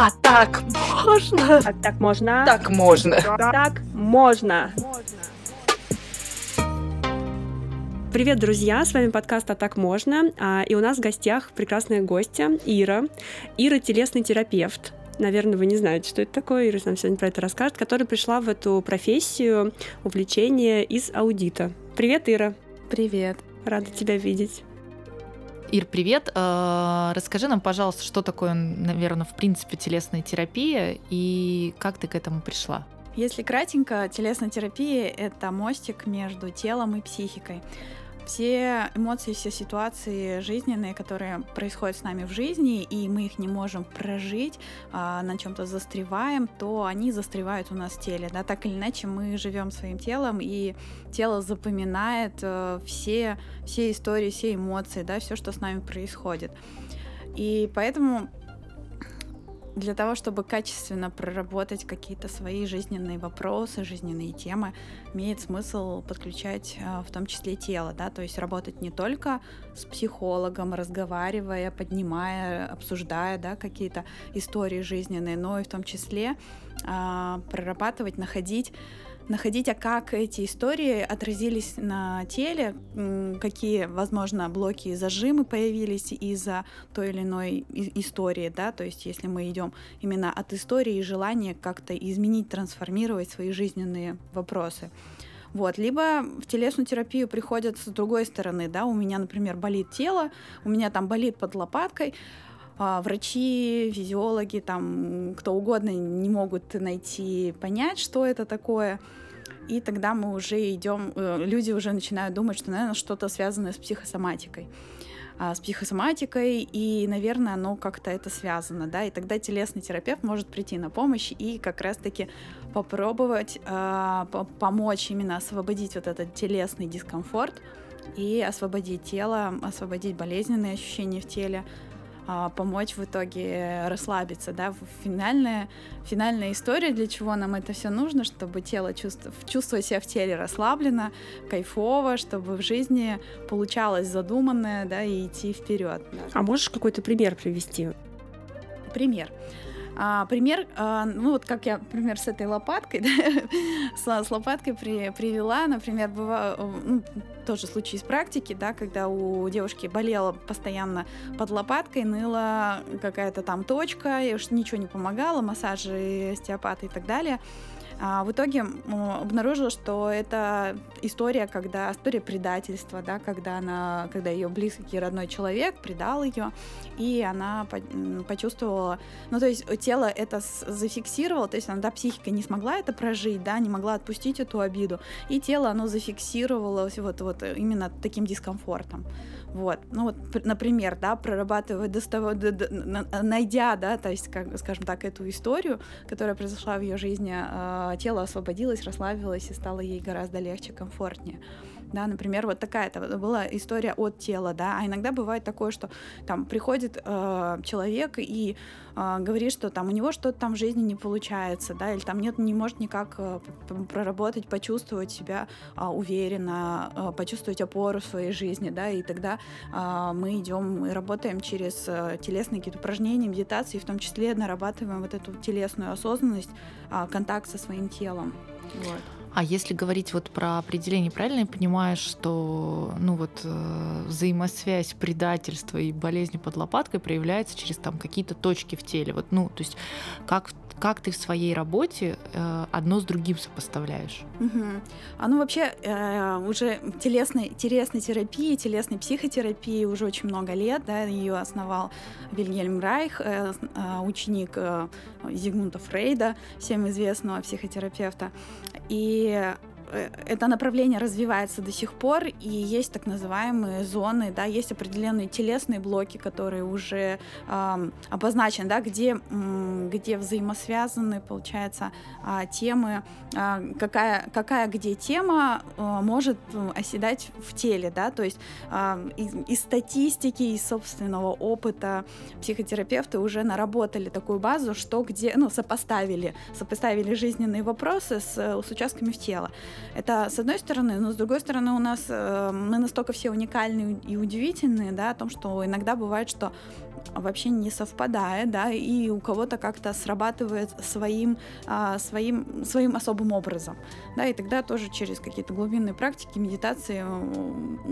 А так можно? А так можно? Так можно. Так можно. Привет, друзья! С вами подкаст «А так можно». А, и у нас в гостях прекрасная гостья Ира. Ира – телесный терапевт. Наверное, вы не знаете, что это такое. Ира нам сегодня про это расскажет. Которая пришла в эту профессию увлечение из аудита. Привет, Ира! Привет! Рада тебя видеть. Ир, привет. Э, расскажи нам, пожалуйста, что такое, наверное, в принципе телесная терапия и как ты к этому пришла? Если кратенько, телесная терапия — это мостик между телом и психикой все эмоции, все ситуации жизненные, которые происходят с нами в жизни, и мы их не можем прожить, а, на чем-то застреваем, то они застревают у нас в теле. Да? Так или иначе, мы живем своим телом, и тело запоминает э, все, все истории, все эмоции, да, все, что с нами происходит. И поэтому для того, чтобы качественно проработать какие-то свои жизненные вопросы, жизненные темы, имеет смысл подключать а, в том числе тело, да, то есть работать не только с психологом, разговаривая, поднимая, обсуждая, да, какие-то истории жизненные, но и в том числе а, прорабатывать, находить находить, а как эти истории отразились на теле, какие, возможно, блоки и зажимы появились из-за той или иной истории, да, то есть если мы идем именно от истории и желания как-то изменить, трансформировать свои жизненные вопросы. Вот. Либо в телесную терапию приходят с другой стороны, да, у меня, например, болит тело, у меня там болит под лопаткой, а, врачи, физиологи, там кто угодно не могут найти, понять, что это такое. И тогда мы уже идем, э, люди уже начинают думать, что, наверное, что-то связанное с психосоматикой. А, с психосоматикой, и, наверное, оно как-то это связано, да, и тогда телесный терапевт может прийти на помощь и как раз-таки попробовать э, помочь именно освободить вот этот телесный дискомфорт и освободить тело, освободить болезненные ощущения в теле, а, помочь в итоге расслабиться, да, финальная, финальная история, для чего нам это все нужно, чтобы тело чувств, чувствовать себя в теле расслабленно, кайфово, чтобы в жизни получалось задуманное, да, и идти вперед. А можешь какой-то пример привести? Пример. А, пример, а, ну вот как я, например, с этой лопаткой, да, с, с лопаткой при, привела, например, бывало, ну, тоже случай из практики, да, когда у девушки болела постоянно под лопаткой, ныла какая-то там точка, и уж ничего не помогало, массажи, остеопаты и так далее. А в итоге обнаружила, что это история, когда история предательства, да, когда она, когда ее близкий родной человек предал ее, и она почувствовала, ну то есть тело это зафиксировало, то есть она, да, психика не смогла это прожить, да, не могла отпустить эту обиду, и тело оно зафиксировало вот вот именно таким дискомфортом. Вот, ну вот, например, да, прорабатывая, достав... найдя, да, то есть, как, скажем так, эту историю, которая произошла в ее жизни, а, тело освободилось, расслабилось и стало ей гораздо легче, комфортнее да, например, вот такая это была история от тела, да, а иногда бывает такое, что там приходит э, человек и э, говорит, что там у него что-то там в жизни не получается, да, или там нет, не может никак э, проработать, почувствовать себя э, уверенно, э, почувствовать опору в своей жизни, да, и тогда э, мы идем и работаем через э, телесные какие-то упражнения, медитации, в том числе нарабатываем вот эту телесную осознанность, э, контакт со своим телом. Вот. А если говорить вот про определение, правильно я понимаю, что ну вот э, взаимосвязь предательства и болезни под лопаткой проявляется через там какие-то точки в теле. Вот, ну, то есть как как ты в своей работе э, одно с другим сопоставляешь? Угу. А ну вообще э, уже телесной, телесной терапии, телесной психотерапии уже очень много лет, да, ее основал Вильгельм Райх, э, э, ученик э, Зигмунда Фрейда, всем известного психотерапевта. И это направление развивается до сих пор, и есть так называемые зоны, да, есть определенные телесные блоки, которые уже э, обозначены, да, где, где взаимосвязаны, получается, э, темы, э, какая, какая где тема э, может оседать в теле, да, то есть э, из, из статистики, из собственного опыта психотерапевты уже наработали такую базу, что где, ну, сопоставили, сопоставили жизненные вопросы с, с участками в тело. Это с одной стороны, но с другой стороны у нас э, мы настолько все уникальные и удивительные, да, о том, что иногда бывает, что вообще не совпадает, да, и у кого-то как-то срабатывает своим, а, своим, своим особым образом, да, и тогда тоже через какие-то глубинные практики, медитации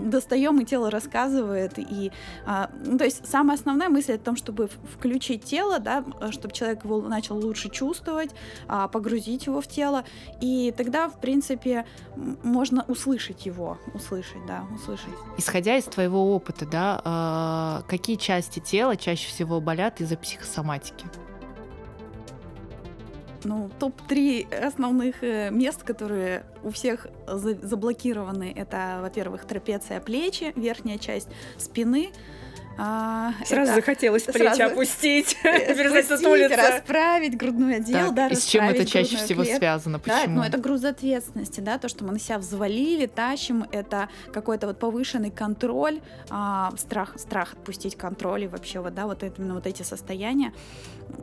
достаем, и тело рассказывает, и, а, ну, то есть самая основная мысль о том, чтобы включить тело, да, чтобы человек его начал лучше чувствовать, а, погрузить его в тело, и тогда, в принципе, можно услышать его, услышать, да, услышать. Исходя из твоего опыта, да, какие части тела чаще всего болят из-за психосоматики? Ну, топ-3 основных э, мест, которые у всех заблокированы, это, во-первых, трапеция плечи, верхняя часть спины, а, Сразу это... захотелось плечи Сразу... опустить, сутулиться. расправить грудной отдел, так, да, и с чем это чаще всего клетку. связано? Почему? Да, ну, это груз ответственности, да, то, что мы на себя взвалили, тащим, это какой-то вот повышенный контроль, а, страх, страх отпустить контроль и вообще вот, да, вот это, именно вот эти состояния.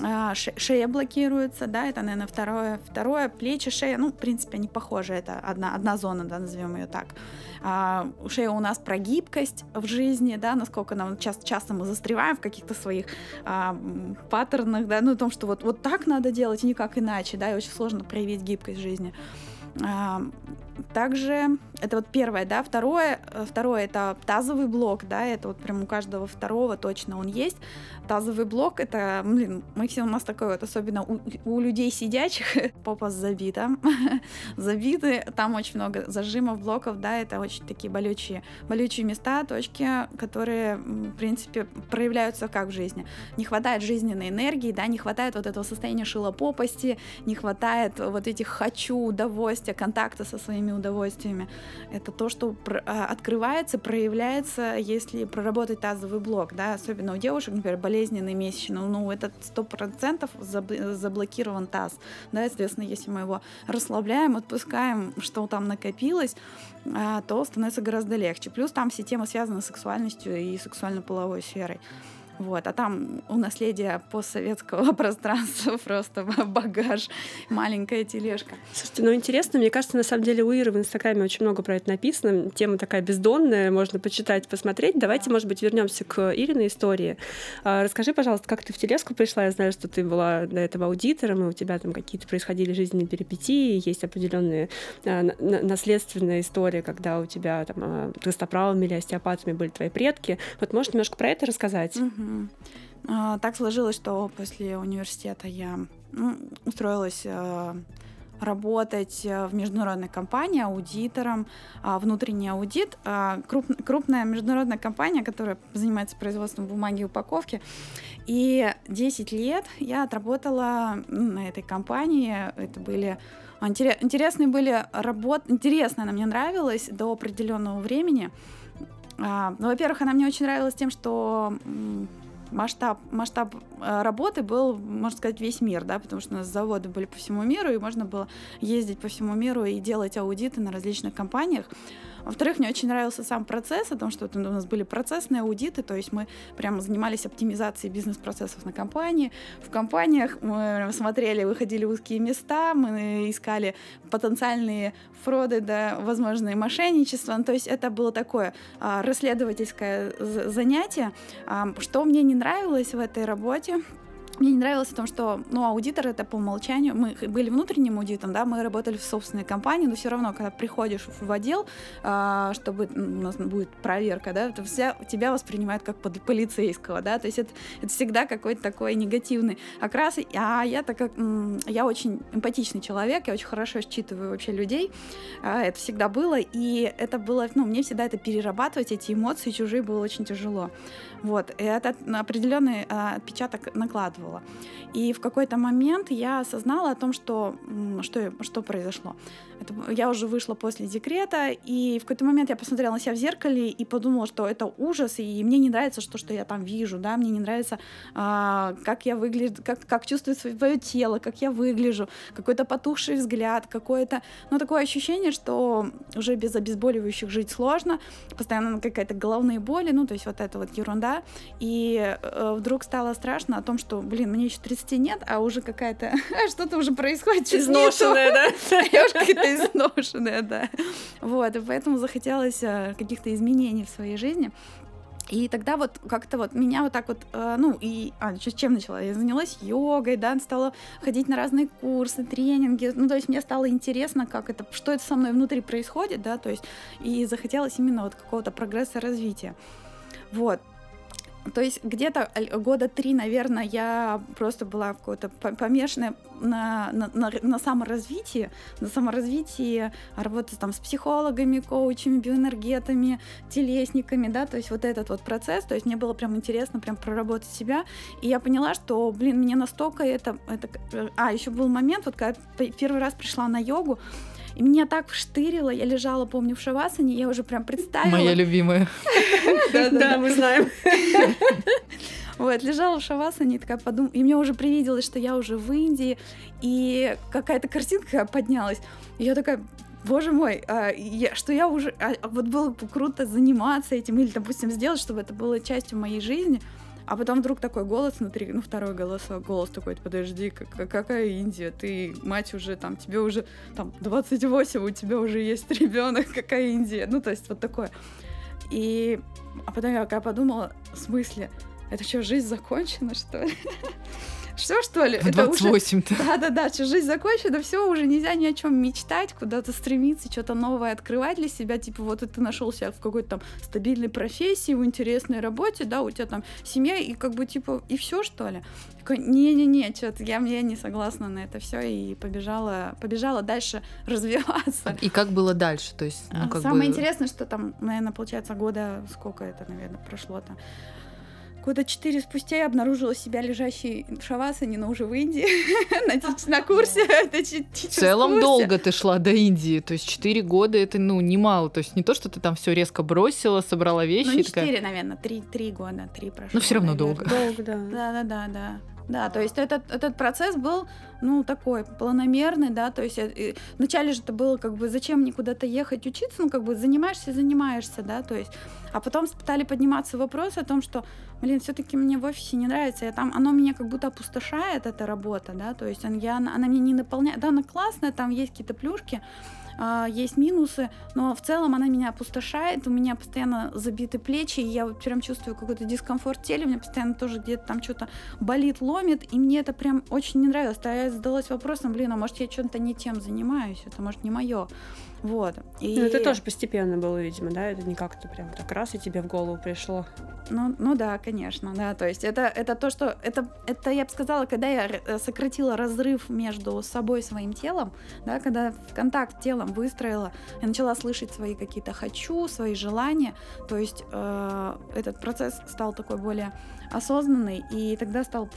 А, шея блокируется, да, это, наверное, второе, второе, плечи, шея, ну, в принципе, они похожи, это одна, одна зона, да, назовем ее так. А, шея у нас про гибкость в жизни, да, насколько нам часто, часто мы застреваем в каких-то своих а, паттернах, да, ну, о том, что вот, вот так надо делать и никак иначе, да, и очень сложно проявить гибкость в жизни. А, также это вот первое, да, второе, э, второе это тазовый блок, да, это вот прям у каждого второго точно он есть. Тазовый блок это, блин, мы все у нас такой вот, особенно у, у людей сидячих, попа забита, забиты, там очень много зажимов, блоков, да, это очень такие болючие, болючие места, точки, которые, в принципе, проявляются как в жизни. Не хватает жизненной энергии, да, не хватает вот этого состояния шилопопости, не хватает вот этих хочу, удовольствия, контакта со своими удовольствиями. Это то, что а, открывается, проявляется, если проработать тазовый блок, да, особенно у девушек, например, болезненные месячные, ну, это сто процентов заблокирован таз, да, соответственно, если мы его расслабляем, отпускаем, что там накопилось, а, то становится гораздо легче. Плюс там все темы связаны с сексуальностью и сексуально-половой сферой. Вот, а там у наследия постсоветского пространства просто багаж, маленькая тележка. Слушайте, ну интересно, мне кажется, на самом деле у Иры в Инстаграме очень много про это написано. Тема такая бездонная, можно почитать, посмотреть. Давайте, может быть, вернемся к Ириной истории. А, расскажи, пожалуйста, как ты в телеску пришла? Я знаю, что ты была до этого аудитором, и у тебя там какие-то происходили жизненные перипетии, есть определенные а, наследственная история, когда у тебя там а, гостоправами или остеопатами были твои предки. Вот можешь немножко про это рассказать? Угу. А, так сложилось, что после университета я ну, устроилась э, работать э, в международной компании аудитором, а, внутренний аудит, а, круп, крупная международная компания, которая занимается производством бумаги и упаковки. И 10 лет я отработала на этой компании. Это были интересные были работы, интересно она мне нравилась до определенного времени. А, ну, во-первых, она мне очень нравилась тем, что масштаб, масштаб э, работы был, можно сказать, весь мир, да, потому что у нас заводы были по всему миру, и можно было ездить по всему миру и делать аудиты на различных компаниях. Во-вторых, мне очень нравился сам процесс, о том, что у нас были процессные аудиты, то есть мы прямо занимались оптимизацией бизнес-процессов на компании. В компаниях мы смотрели, выходили в узкие места, мы искали потенциальные фроды, да, возможные мошенничества. Ну, то есть это было такое а, расследовательское занятие. А, что мне не нравилось в этой работе, мне не нравилось в том, что, ну, аудитор это по умолчанию, мы были внутренним аудитом, да, мы работали в собственной компании, но все равно, когда приходишь в отдел, а, чтобы у нас будет проверка, да, то вся тебя воспринимают как под полицейского, да, то есть это, это всегда какой-то такой негативный окрас, а я так как, я очень эмпатичный человек, я очень хорошо считываю вообще людей, а, это всегда было, и это было, ну, мне всегда это перерабатывать, эти эмоции чужие было очень тяжело, вот, и это определенный а, отпечаток накладывал чувствовала. И в какой-то момент я осознала о том, что, что, что произошло. Это, я уже вышла после декрета, и в какой-то момент я посмотрела на себя в зеркале и подумала, что это ужас, и мне не нравится, что, что я там вижу, да, мне не нравится, а, как я выгляжу, как, как чувствует свое тело, как я выгляжу, какой-то потухший взгляд, какое-то, ну, такое ощущение, что уже без обезболивающих жить сложно, постоянно какая-то головные боли, ну, то есть вот это вот ерунда, и э, вдруг стало страшно о том, что, блин, мне еще 30 нет, а уже какая-то, что-то уже происходит. Изношенная, да? Я уже какая-то изношенная, да. Вот, и поэтому захотелось э, каких-то изменений в своей жизни. И тогда вот как-то вот меня вот так вот, э, ну и, а, чем начала? Я занялась йогой, да, стала ходить на разные курсы, тренинги, ну то есть мне стало интересно, как это, что это со мной внутри происходит, да, то есть и захотелось именно вот какого-то прогресса, развития. Вот, то есть где-то года три, наверное, я просто была какой-то помешанная на, на, на, на саморазвитии, на саморазвитии, работы там с психологами, коучами, биоэнергетами, телесниками, да, то есть вот этот вот процесс, то есть мне было прям интересно прям проработать себя, и я поняла, что, блин, мне настолько это, это... А, еще был момент, вот когда первый раз пришла на йогу, и меня так вштырило, я лежала, помню, в шавасане, я уже прям представила. Моя любимая. Да, мы знаем. Вот, лежала в шавасане, и такая подумала, и мне уже привиделось, что я уже в Индии, и какая-то картинка поднялась. И я такая, боже мой, а, я, что я уже, а, вот было бы круто заниматься этим или, допустим, сделать, чтобы это было частью моей жизни. А потом вдруг такой голос внутри, ну, второй голос, голос такой, подожди, как, какая Индия? Ты, мать, уже там, тебе уже там 28, у тебя уже есть ребенок, какая Индия? Ну, то есть вот такое. И а потом я когда подумала, в смысле, это что, жизнь закончена, что ли? Все, что ли? В 28-то. Да-да-да, что жизнь закончена, все, уже нельзя ни о чем мечтать, куда-то стремиться, что-то новое открывать для себя. Типа, вот ты нашел себя в какой-то там стабильной профессии, в интересной работе, да, у тебя там семья, и как бы, типа, и все, что ли? не-не-не, что-то я, я не согласна на это все и побежала, побежала дальше развиваться. И как было дальше? То есть, ну, как Самое бы... интересное, что там, наверное, получается, года сколько это, наверное, прошло-то. Года четыре спустя я обнаружила себя лежащей в шавасане, но уже в Индии, на, курсе. В целом долго ты шла до Индии, то есть четыре года это, ну, немало, то есть не то, что ты там все резко бросила, собрала вещи. Ну, не четыре, наверное, три года, три прошло. Но все равно долго. Долго, да. Да-да-да, да. Да, то есть этот, этот процесс был, ну, такой планомерный, да, то есть э, вначале же это было как бы, зачем мне куда-то ехать учиться, ну, как бы занимаешься, занимаешься, да, то есть, а потом стали подниматься вопросы о том, что, блин, все-таки мне в офисе не нравится, я там, оно меня как будто опустошает, эта работа, да, то есть я, она, она меня не наполняет, да, она классная, там есть какие-то плюшки, а, есть минусы, но в целом она меня опустошает, у меня постоянно забиты плечи, и я вот прям чувствую какой-то дискомфорт в теле, у меня постоянно тоже где-то там что-то болит, ломит, и мне это прям очень не нравилось. А я задалась вопросом, блин, а может я чем-то не тем занимаюсь, это может не мое. Вот. И... Ну, это тоже постепенно было, видимо, да? Это не как-то прям так раз и тебе в голову пришло. Ну, ну да, конечно, да. То есть это, это то, что... Это, это, я бы сказала, когда я э, сократила разрыв между собой и своим телом, да, когда контакт телом выстроила, я начала слышать свои какие-то «хочу», свои желания, то есть э, этот процесс стал такой более осознанный, и тогда стало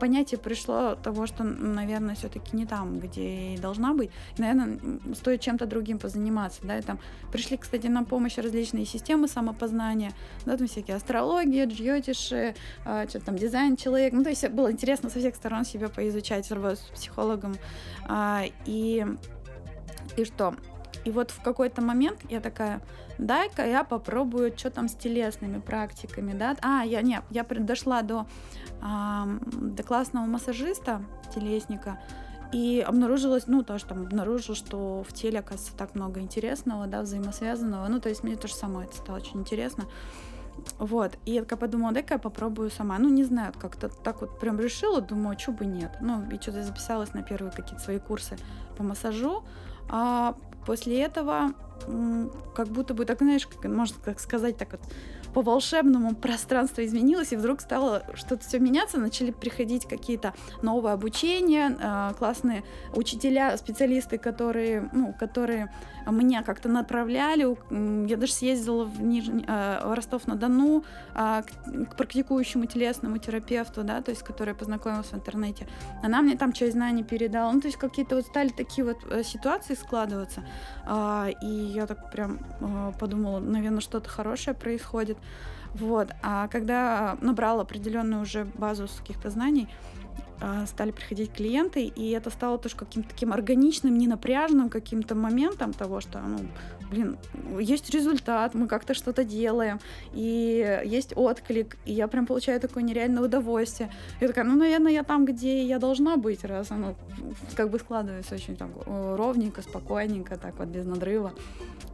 понятие пришло того, что, наверное, все-таки не там, где и должна быть. И, наверное, стоит чем-то другим позаниматься, да, и там пришли, кстати, на помощь различные системы самопознания, да, там всякие астрология, джьотиши, а, что там, дизайн человек, ну, то есть было интересно со всех сторон себя поизучать, с психологом, а, и, и что? И вот в какой-то момент я такая, дай-ка я попробую, что там с телесными практиками, да. А, я, не, я дошла до, а, до классного массажиста, телесника, и обнаружилось, ну, то, что там обнаружил, что в теле, оказывается, так много интересного, да, взаимосвязанного. Ну, то есть мне тоже самое это стало очень интересно. Вот, и я такая подумала, дай-ка я попробую сама. Ну, не знаю, как-то так вот прям решила, думаю, что бы нет. Ну, и что-то записалась на первые какие-то свои курсы по массажу. А после этого как будто бы так, знаешь, можно как сказать, так вот по волшебному пространство изменилось, и вдруг стало что-то все меняться, начали приходить какие-то новые обучения, э, классные учителя, специалисты, которые, ну, которые меня как-то направляли. Я даже съездила в, Нижний, э, в Ростов-на-Дону э, к, практикующему телесному терапевту, да, то есть, который я познакомилась в интернете. Она мне там часть знаний передала. Ну, то есть какие-то вот стали такие вот ситуации складываться. И я так прям э, подумала, наверное, что-то хорошее происходит. Вот. А когда набрала определенную уже базу каких-то знаний, а, стали приходить клиенты, и это стало тоже каким-то таким органичным, ненапряжным каким-то моментом того, что, ну, блин, есть результат, мы как-то что-то делаем, и есть отклик, и я прям получаю такое нереальное удовольствие. Я такая, ну, наверное, я там, где я должна быть, раз оно как бы складывается очень там ровненько, спокойненько, так вот, без надрыва.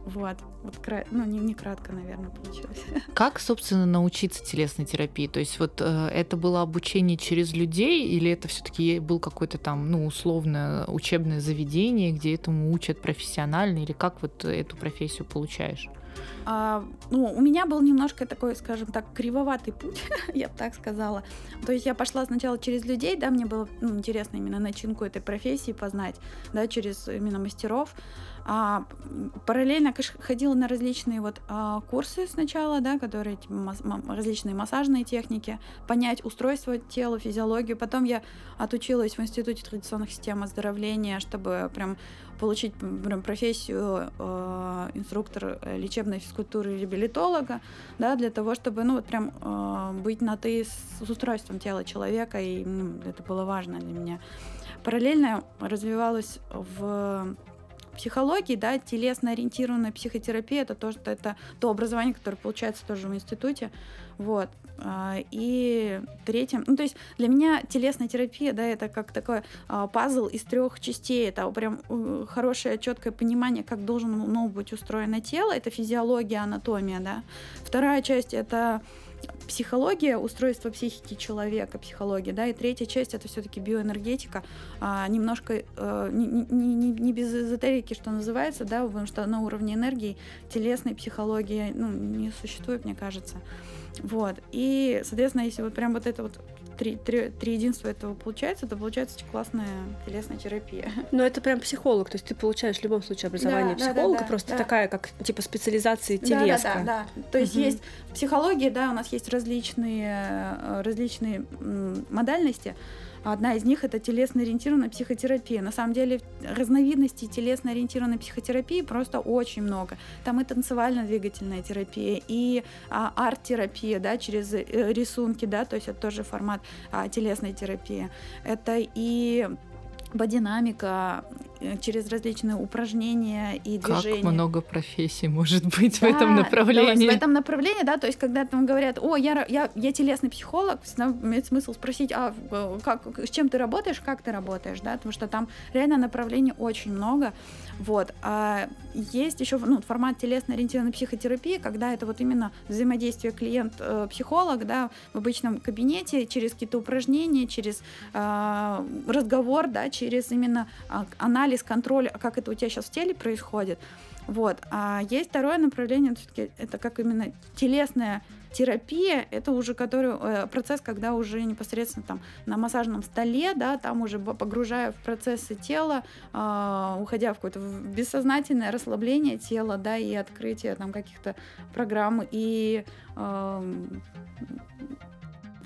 Вот, вот, ну, не, не кратко, наверное, получилось. Как, собственно, научиться телесной терапии? То есть вот э, это было обучение через людей или это все-таки был какой-то там, ну, условно учебное заведение, где этому учат профессионально или как вот эту профессию получаешь? А, ну, у меня был немножко такой, скажем так, кривоватый путь, я бы так сказала. То есть я пошла сначала через людей, да, мне было ну, интересно именно начинку этой профессии познать, да, через именно мастеров. А, параллельно ходила на различные вот а, курсы сначала, да, которые типа, мас- различные массажные техники, понять устройство тела, физиологию. Потом я отучилась в Институте традиционных систем оздоровления, чтобы прям получить прям профессию э, инструктор лечебной физкультуры реабилитолога, да, для того, чтобы, ну, вот прям э, быть на ты с, с устройством тела человека, и ну, это было важно для меня. Параллельно развивалась в психологии, да, телесно-ориентированная психотерапия, это тоже это то образование, которое получается тоже в институте, вот. А, и третьим, ну то есть для меня телесная терапия, да, это как такой а, пазл из трех частей, это прям э, хорошее четкое понимание, как должен ну, быть устроено тело, это физиология, анатомия, да. Вторая часть это психология, устройство психики человека, психология, да, и третья часть это все-таки биоэнергетика, а, немножко а, не, не, не, не без эзотерики, что называется, да, потому что на уровне энергии телесной психологии ну, не существует, мне кажется. Вот. И, соответственно, если вот прям вот это вот три, три, три единства этого получается, то получается очень классная телесная терапия. Но это прям психолог, то есть ты получаешь в любом случае образование да, психолога, да, да, просто да. такая, как типа специализация телеска. Да, да, да. да. То есть угу. есть в психологии, да, у нас есть различные, э, различные модальности, Одна из них это телесно-ориентированная психотерапия. На самом деле разновидностей телесно-ориентированной психотерапии просто очень много. Там и танцевально-двигательная терапия, и а, арт-терапия, да, через э, рисунки, да, то есть это тоже формат а, телесной терапии. Это и бодинамика, через различные упражнения и движения. Как много профессий может быть да, в этом направлении. в этом направлении, да, то есть когда там говорят, о, я, я, я телесный психолог, имеет смысл спросить, а как, с чем ты работаешь, как ты работаешь, да, потому что там реально направлений очень много, вот. А есть еще ну, формат телесно-ориентированной психотерапии, когда это вот именно взаимодействие клиент-психолог, э, да, в обычном кабинете, через какие-то упражнения, через э, разговор, да, через именно э, анализ, контроль, как это у тебя сейчас в теле происходит. Вот. А есть второе направление, все-таки это как именно телесная терапия это уже который э, процесс, когда уже непосредственно там на массажном столе, да, там уже погружая в процессы тела, э, уходя в какое-то бессознательное расслабление тела, да, и открытие там каких-то программ и э,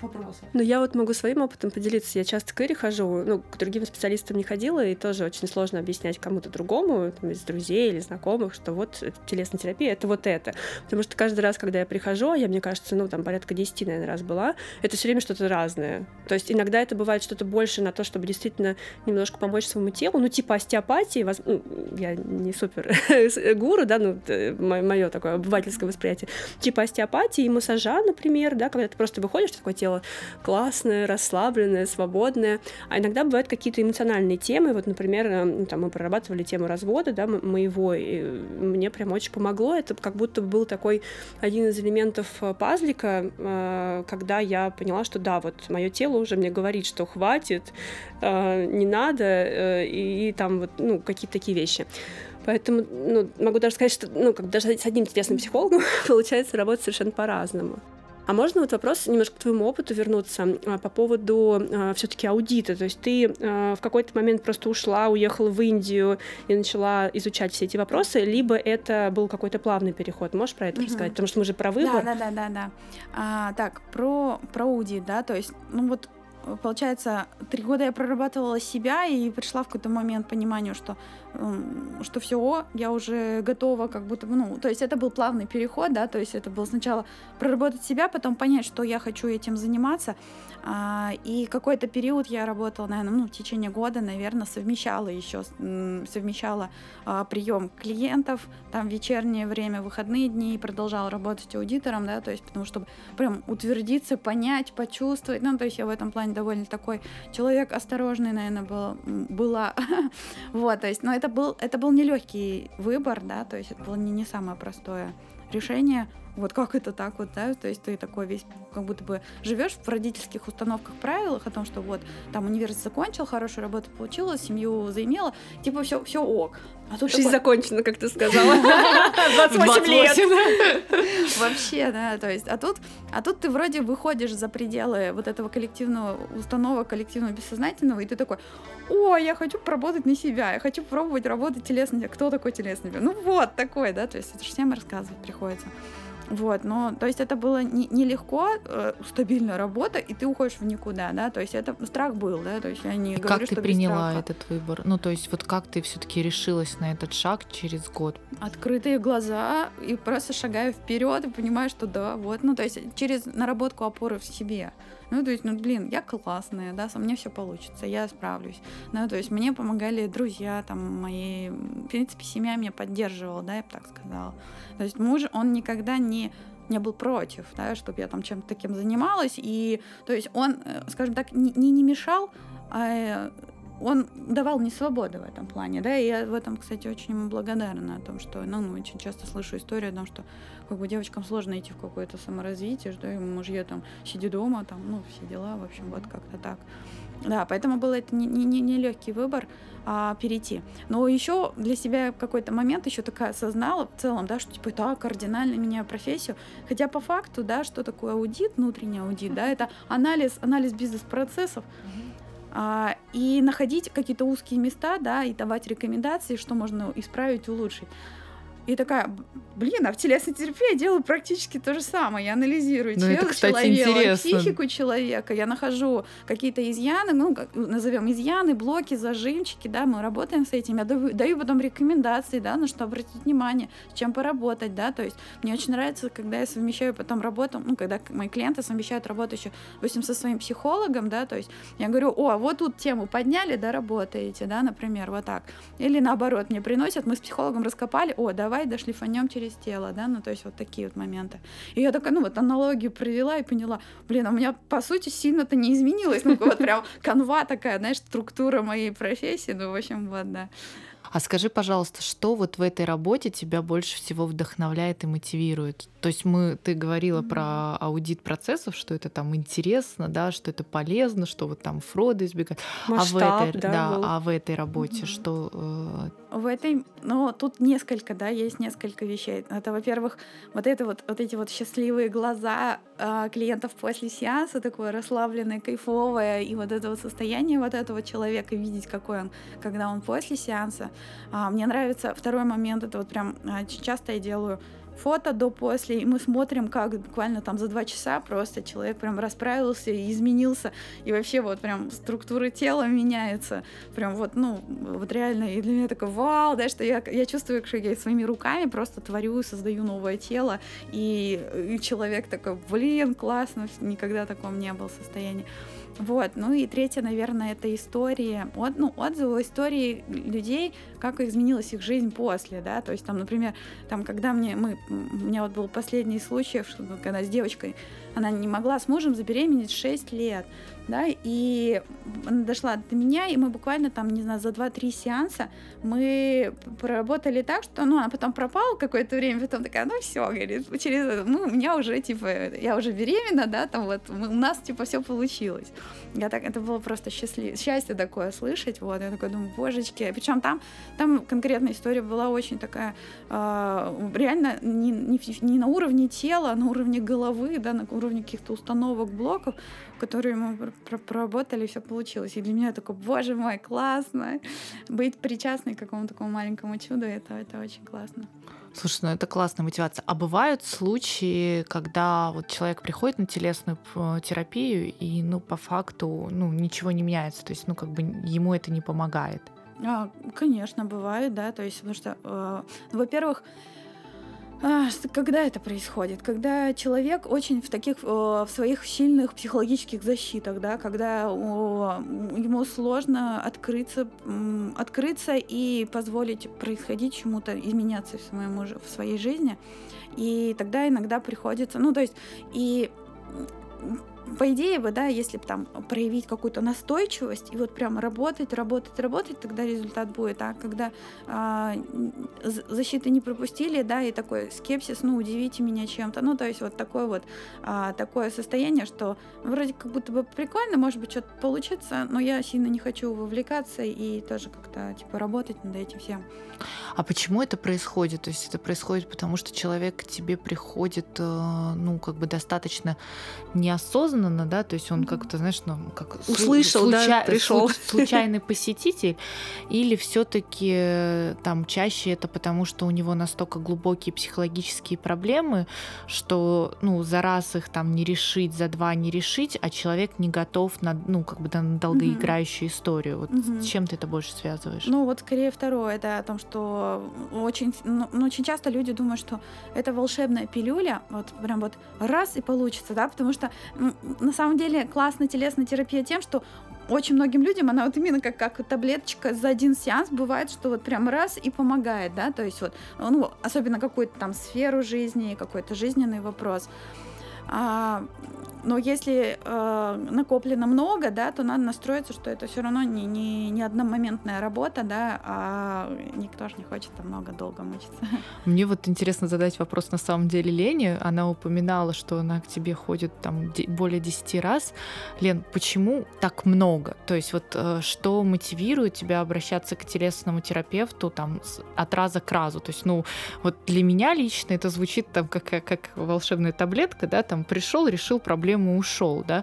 вопросов. Ну, я вот могу своим опытом поделиться. Я часто к Ире хожу, ну, к другим специалистам не ходила, и тоже очень сложно объяснять кому-то другому, там, из друзей или знакомых, что вот телесная терапия — это вот это. Потому что каждый раз, когда я прихожу, я, мне кажется, ну, там, порядка 10, наверное, раз была, это все время что-то разное. То есть иногда это бывает что-то больше на то, чтобы действительно немножко помочь своему телу, ну, типа остеопатии, воз... ну, я не супер гуру, да, ну, мое такое обывательское восприятие, типа остеопатии и массажа, например, да, когда ты просто выходишь, такое тело тело классное, расслабленное, свободное. А иногда бывают какие-то эмоциональные темы. Вот, например, э, ну, там мы прорабатывали тему развода, да, моего, и мне прям очень помогло. Это как будто был такой один из элементов э, пазлика, э, когда я поняла, что да, вот мое тело уже мне говорит, что хватит, не надо, и, и там вот, ну, какие-то такие вещи. Поэтому ну, могу даже сказать, что ну, как даже с одним интересным психологом получается работать совершенно по-разному. А можно вот вопрос немножко к твоему опыту вернуться а, по поводу а, все-таки аудита. То есть ты а, в какой-то момент просто ушла, уехала в Индию и начала изучать все эти вопросы, либо это был какой-то плавный переход. Можешь про это угу. рассказать? Потому что мы же про выбор. Да, да, да, да, да. А, так, про, про аудит, да, то есть, ну вот получается, три года я прорабатывала себя и пришла в какой-то момент пониманию, что, что все, я уже готова, как будто, ну, то есть это был плавный переход, да, то есть это было сначала проработать себя, потом понять, что я хочу этим заниматься, а, и какой-то период я работала, наверное, ну, в течение года, наверное, совмещала еще, совмещала а, прием клиентов, там вечернее время, выходные дни, и продолжала работать аудитором, да, то есть потому что прям утвердиться, понять, почувствовать, ну, то есть я в этом плане довольно такой человек осторожный, наверное, был, была. вот, то есть, но это был, это был нелегкий выбор, да, то есть это было не, не самое простое решение вот как это так вот, да, то есть ты такой весь как будто бы живешь в родительских установках, правилах о том, что вот там университет закончил, хорошую работу получила, семью заимела, типа все, все ок. А тут Жизнь такой... закончена, как ты сказала. 28 лет. Вообще, да, то есть, а тут, а тут ты вроде выходишь за пределы вот этого коллективного установок, коллективного бессознательного, и ты такой, о, я хочу поработать на себя, я хочу пробовать работать телесно. Кто такой телесный? Ну вот, такой, да, то есть это же всем рассказывать приходится. Вот, но, то есть это было нелегко, не, легко, э, стабильная работа, и ты уходишь в никуда, да, то есть это страх был, да, то есть я не и говорю, как ты приняла этот выбор? Ну, то есть вот как ты все-таки решилась на этот шаг через год? Открытые глаза и просто шагаю вперед и понимаю, что да, вот, ну, то есть через наработку опоры в себе. Ну, то есть, ну, блин, я классная, да, со мне все получится, я справлюсь. Ну, то есть мне помогали друзья, там, мои, в принципе, семья меня поддерживала, да, я бы так сказала. То есть муж, он никогда не не был против, да, чтобы я там чем-то таким занималась. И, то есть он, э, скажем так, не, не мешал, а он давал мне свободу в этом плане, да, и я в этом, кстати, очень ему благодарна о том, что, ну, очень часто слышу историю о том, что как бы девочкам сложно идти в какое-то саморазвитие, что и мужья там сиди дома, там, ну, все дела, в общем, вот как-то так. Да, поэтому был это не, не, не легкий выбор а, перейти. Но еще для себя какой-то момент еще такая осознала в целом, да, что типа так кардинально меняю профессию. Хотя по факту, да, что такое аудит, внутренний аудит, да, это анализ, анализ бизнес-процессов. А, и находить какие-то узкие места, да, и давать рекомендации, что можно исправить, улучшить. И такая, блин, а в телесной терапии я делаю практически то же самое. Я анализирую ну, тело человека, интересно. психику человека, я нахожу какие-то изъяны, ну, назовем изъяны, блоки, зажимчики, да, мы работаем с этим. Я даю, даю потом рекомендации, да, на что обратить внимание, с чем поработать, да, то есть мне очень нравится, когда я совмещаю потом работу, ну, когда мои клиенты совмещают работу еще, допустим, со своим психологом, да, то есть я говорю, о, вот тут тему подняли, да, работаете, да, например, вот так. Или наоборот, мне приносят, мы с психологом раскопали, о, давай давай дошлифанем через тело, да, ну то есть вот такие вот моменты. И я такая, ну вот аналогию провела и поняла, блин, а у меня по сути сильно-то не изменилось, ну вот прям канва такая, знаешь, структура моей профессии, ну в общем вот, да. А скажи, пожалуйста, что вот в этой работе тебя больше всего вдохновляет и мотивирует? То есть мы, ты говорила mm-hmm. про аудит процессов, что это там интересно, да, что это полезно, что вот там фроды избегать. Масштаб, а в этой, да, да а в этой работе mm-hmm. что? Э... В этой, ну тут несколько, да, есть несколько вещей. Это, во-первых, вот это вот, вот эти вот счастливые глаза э, клиентов после сеанса, такое расслабленное, кайфовое, и вот это вот состояние вот этого человека видеть, какой он, когда он после сеанса. А, мне нравится второй момент, это вот прям а, часто я делаю фото до-после, и мы смотрим, как буквально там за два часа просто человек прям расправился и изменился, и вообще вот прям структура тела меняется, прям вот, ну, вот реально, и для меня такое вау, да, что я, я чувствую, что я своими руками просто творю, создаю новое тело, и, и человек такой, блин, классно, никогда таком не был состоянии. Вот, ну и третье, наверное, это истории, от, ну, отзывы истории людей, как изменилась их жизнь после, да, то есть там, например, там, когда мне, мы, у меня вот был последний случай, когда с девочкой, она не могла с мужем забеременеть 6 лет, да, и она дошла до меня, и мы буквально там, не знаю, за 2-3 сеанса мы проработали так, что, ну, она потом пропала какое-то время, потом такая, ну, все, говорит, через, ну, у меня уже, типа, я уже беременна, да, там вот, у нас, типа, все получилось. Я так, это было просто счастливо, счастье такое слышать, вот, я такой думаю, божечки, причем там, там конкретная история была очень такая, э, реально не, не, не на уровне тела, а на уровне головы, да, на уровне каких-то установок, блоков, которые мы проработали, все получилось. И для меня такое, боже мой, классно. Быть причастной к какому-то такому маленькому чуду, это, это очень классно. Слушай, ну это классная мотивация. А бывают случаи, когда вот человек приходит на телесную терапию и, ну, по факту, ну, ничего не меняется, то есть, ну, как бы ему это не помогает? А, конечно, бывает, да, то есть, потому что, э, ну, во-первых, когда это происходит? Когда человек очень в таких в своих сильных психологических защитах, да, когда ему сложно открыться, открыться и позволить происходить чему-то, изменяться в, своем, в своей жизни. И тогда иногда приходится, ну, то есть, и по идее бы, да, если бы там проявить какую-то настойчивость и вот прям работать, работать, работать, тогда результат будет. А когда а, защиты не пропустили, да, и такой скепсис, ну, удивите меня чем-то, ну, то есть вот такое вот а, такое состояние, что вроде как будто бы прикольно, может быть, что-то получится, но я сильно не хочу вовлекаться и тоже как-то, типа, работать над этим всем. А почему это происходит? То есть это происходит потому, что человек к тебе приходит, э, ну, как бы достаточно неосознанно, да, то есть он как-то, знаешь, ну, как услышал, случай... да, пришел случайный посетитель, или все-таки э, там чаще это потому, что у него настолько глубокие психологические проблемы, что, ну, за раз их там не решить, за два не решить, а человек не готов на, ну, как бы на долгоиграющую историю. Вот с чем ты это больше связываешь? Ну, вот скорее второе, это о том, что очень, ну, ну, очень часто люди думают, что это волшебная пилюля, вот прям вот раз и получится, да, потому что на самом деле классная телесная терапия тем, что очень многим людям она вот именно как, как таблеточка за один сеанс бывает, что вот прям раз и помогает, да, то есть вот, ну, особенно какую-то там сферу жизни, какой-то жизненный вопрос. А, но если э, накоплено много, да, то надо настроиться, что это все равно не, не, не одномоментная работа, да, а никто же не хочет там много долго мучиться. Мне вот интересно задать вопрос на самом деле Лене. Она упоминала, что она к тебе ходит там более 10 раз. Лен, почему так много? То есть вот э, что мотивирует тебя обращаться к телесному терапевту там от раза к разу? То есть, ну, вот для меня лично это звучит там как, как волшебная таблетка, да, там пришел, решил проблему проблему ушел, да?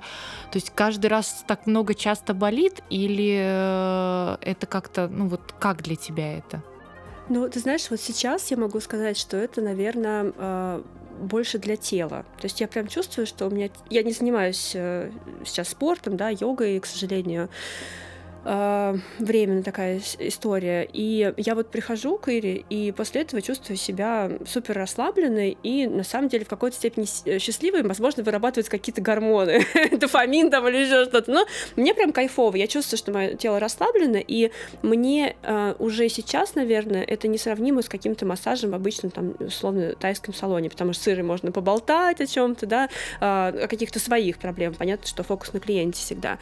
То есть каждый раз так много часто болит или э, это как-то, ну вот как для тебя это? Ну, ты знаешь, вот сейчас я могу сказать, что это, наверное, э, больше для тела. То есть я прям чувствую, что у меня... Я не занимаюсь э, сейчас спортом, да, йогой, к сожалению, э, временная такая история. И я вот прихожу к Ире, и после этого чувствую себя супер расслабленной и на самом деле в какой-то степени э, счастливой, возможно, вырабатываются какие-то гормоны, дофамин там или еще что-то. Но мне прям кайфово. Я чувствую, что мое тело расслаблено, и мне э, уже сейчас, наверное, это несравнимо с каким-то массажем в обычном там условно тайском салоне, потому что с Ирой можно поболтать о чем-то, да, э, о каких-то своих проблемах. Понятно, что фокус на клиенте всегда.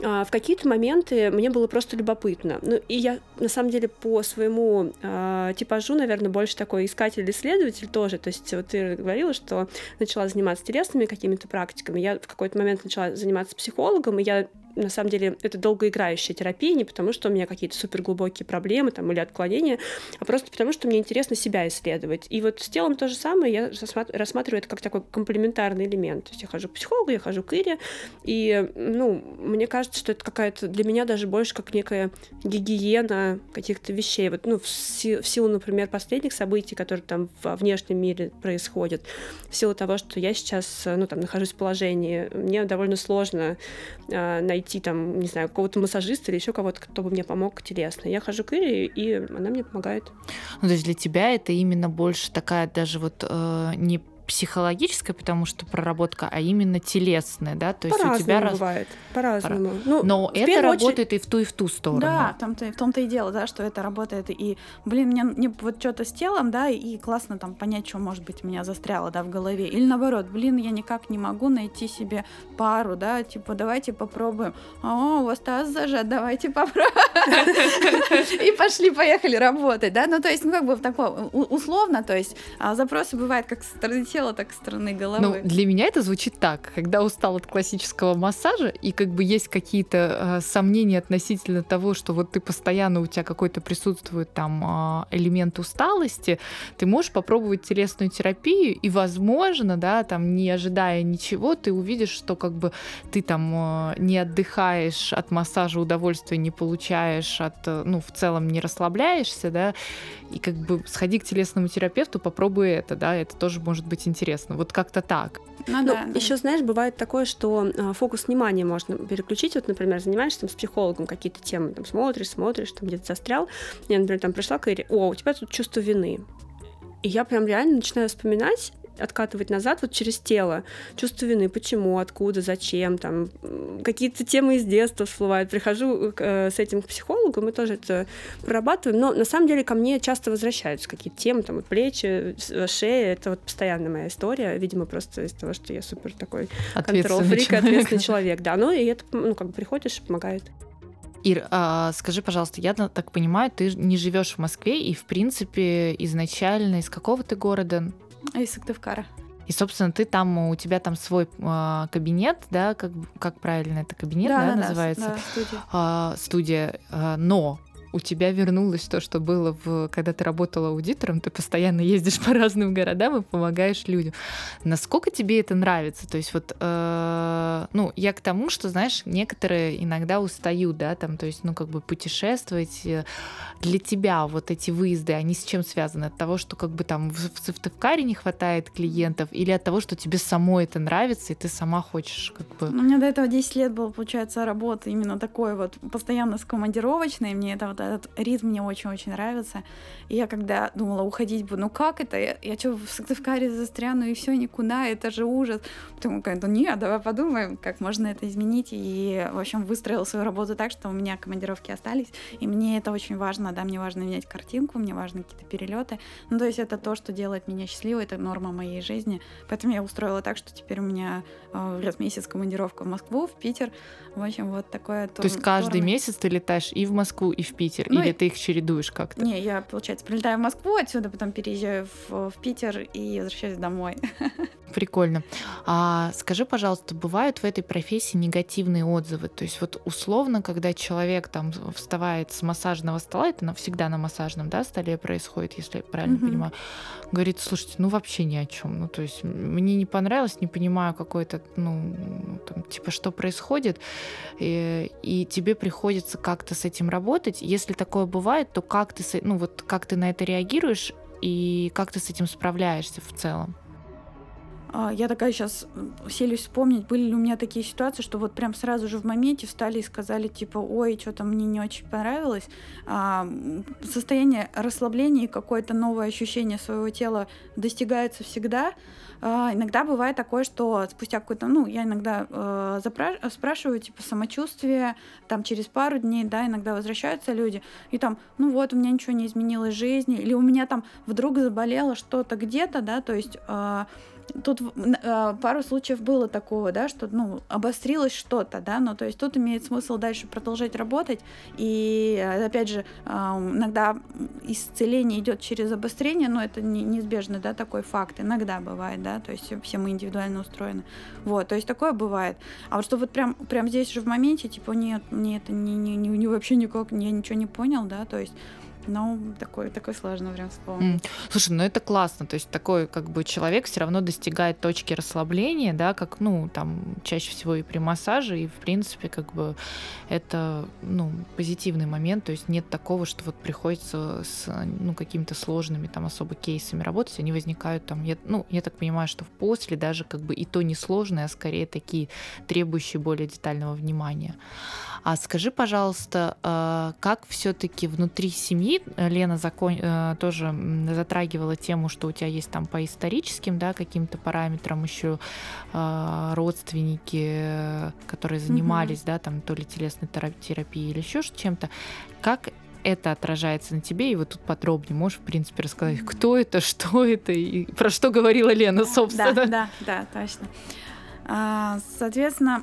Э, в какие-то моменты мне мне было просто любопытно. Ну, и я, на самом деле, по своему э, типажу, наверное, больше такой искатель-исследователь тоже. То есть вот ты говорила, что начала заниматься телесными какими-то практиками. Я в какой-то момент начала заниматься психологом, и я на самом деле это долгоиграющая терапия, не потому что у меня какие-то суперглубокие проблемы там, или отклонения, а просто потому что мне интересно себя исследовать. И вот с телом то же самое, я рассматриваю это как такой комплементарный элемент. То есть я хожу к психологу, я хожу к Ире, и, ну, мне кажется, что это какая-то для меня даже больше как некая гигиена каких-то вещей. Вот, ну, в, си- в силу, например, последних событий, которые там во внешнем мире происходят, в силу того, что я сейчас, ну, там, нахожусь в положении, мне довольно сложно э, найти найти там, не знаю, какого-то массажиста или еще кого-то, кто бы мне помог телесно. Я хожу к Ире, и она мне помогает. Ну, то есть для тебя это именно больше такая даже вот э, не психологическая, потому что проработка, а именно телесная, да, то есть у тебя раз... бывает, по-разному. По ну, Но это работает очередь... и в ту и в ту сторону. Да, там-то, в том-то и дело, да, что это работает и, блин, мне, мне вот что-то с телом, да, и классно там понять, что может быть меня застряло, да, в голове, или наоборот, блин, я никак не могу найти себе пару, да, типа давайте попробуем, о, у вас таз зажат, давайте попробуем, и пошли, поехали работать, да, ну то есть, ну как бы такое условно, то есть а, запросы бывают как с тела, так с стороны головы. Ну, для меня это звучит так. Когда устал от классического массажа, и как бы есть какие-то э, сомнения относительно того, что вот ты постоянно, у тебя какой-то присутствует там э, элемент усталости, ты можешь попробовать телесную терапию, и, возможно, да, там, не ожидая ничего, ты увидишь, что как бы ты там э, не отдыхаешь от массажа, удовольствия не получаешь, от, э, ну, в целом не расслабляешься, да, и как бы сходи к телесному терапевту, попробуй это, да, это тоже может быть интересно. Вот как-то так. Ну, ну да, еще, знаешь, бывает такое, что а, фокус внимания можно переключить. Вот, например, занимаешься там с психологом какие-то темы, там смотришь, смотришь, там где-то застрял. Я, например, там пришла к Ире, о, у тебя тут чувство вины. И я прям реально начинаю вспоминать, откатывать назад вот через тело. Чувство вины, почему, откуда, зачем, там какие-то темы из детства всплывают. Прихожу э, с этим к психологу, мы тоже это прорабатываем, но на самом деле ко мне часто возвращаются какие-то темы, там вот плечи, шея, это вот постоянно моя история, видимо, просто из-за того, что я супер такой контрол-фрик, ответственный человек, да, ну и это, ну, как бы приходишь помогает. Ир, а, скажи, пожалуйста, я так понимаю, ты не живешь в Москве и, в принципе, изначально из какого ты города? Из Сыктывкара. И, собственно, ты там, у тебя там свой э, кабинет, да, как, как правильно это кабинет, да, да, да называется? Да, студия. Э, студия. Э, но у тебя вернулось то, что было, в, когда ты работала аудитором, ты постоянно ездишь по разным городам и помогаешь людям. Насколько тебе это нравится? То есть вот, э, ну, я к тому, что, знаешь, некоторые иногда устают, да, там, то есть, ну, как бы путешествовать. Э, для тебя вот эти выезды, они с чем связаны? От того, что как бы там в, в Сыктывкаре не хватает клиентов или от того, что тебе самой это нравится, и ты сама хочешь как бы... Ну, у меня до этого 10 лет было, получается, работа именно такой вот постоянно с мне это вот этот ритм мне очень-очень нравится. И я когда думала уходить буду, ну как это? Я, я что, в Сыктывкаре застряну и все никуда, это же ужас. Потом говорю, ну нет, давай подумаем, как можно это изменить. И, в общем, выстроила свою работу так, что у меня командировки остались, и мне это очень важно, да, мне важно менять картинку, мне важны какие-то перелеты. Ну, то есть это то, что делает меня счастливой, это норма моей жизни. Поэтому я устроила так, что теперь у меня э, раз в месяц командировка в Москву, в Питер. В общем, вот такое. То есть каждый месяц ты летаешь и в Москву, и в Питер? Ну, Или ты их чередуешь как-то? Не, я, получается, прилетаю в Москву, отсюда потом переезжаю в, в Питер и возвращаюсь домой. Прикольно. А скажи, пожалуйста, бывают в этой профессии негативные отзывы? То есть вот условно, когда человек там вставает с массажного стола, это всегда на массажном да, столе происходит, если я правильно mm-hmm. понимаю, говорит, слушайте, ну вообще ни о чем. Ну то есть мне не понравилось, не понимаю какой-то, ну, там, типа, что происходит, и, и тебе приходится как-то с этим работать. Если такое бывает, то как ты, ну вот как ты на это реагируешь и как ты с этим справляешься в целом? А, я такая сейчас селюсь вспомнить, были ли у меня такие ситуации, что вот прям сразу же в моменте встали и сказали, типа, ой, что-то мне не очень понравилось. А, состояние расслабления и какое-то новое ощущение своего тела достигается всегда. А, иногда бывает такое, что спустя какой-то, ну, я иногда э, запра- спрашиваю, типа, самочувствие, там, через пару дней, да, иногда возвращаются люди, и там, ну вот, у меня ничего не изменилось в жизни, или у меня там вдруг заболело что-то где-то, да, то есть... Э, тут э, пару случаев было такого, да, что, ну, обострилось что-то, да, но то есть тут имеет смысл дальше продолжать работать, и, опять же, э, иногда исцеление идет через обострение, но это не, неизбежно, да, такой факт, иногда бывает, да, то есть все мы индивидуально устроены, вот, то есть такое бывает, а вот что вот прям, прям здесь же в моменте, типа, нет, мне это не, не, не, не вообще никак, я ничего не понял, да, то есть ну, такой, такой сложно прям вспомнить. Mm. Слушай, ну это классно. То есть такой как бы человек все равно достигает точки расслабления, да, как, ну, там, чаще всего и при массаже, и, в принципе, как бы это, ну, позитивный момент. То есть нет такого, что вот приходится с, ну, какими-то сложными там особо кейсами работать, они возникают там, я, ну, я так понимаю, что после даже как бы и то не сложные, а скорее такие требующие более детального внимания. А скажи, пожалуйста, а, как все-таки внутри семьи Лена закон... Э, тоже затрагивала тему, что у тебя есть там по историческим, да, каким-то параметрам еще родственники, которые занимались, mm-hmm. да, там то ли телесной терапией или еще чем-то. Как это отражается на тебе, и вот тут подробнее можешь, в принципе, рассказать, кто это, что это и про что говорила Лена, собственно. Да, да, да, точно. А, соответственно,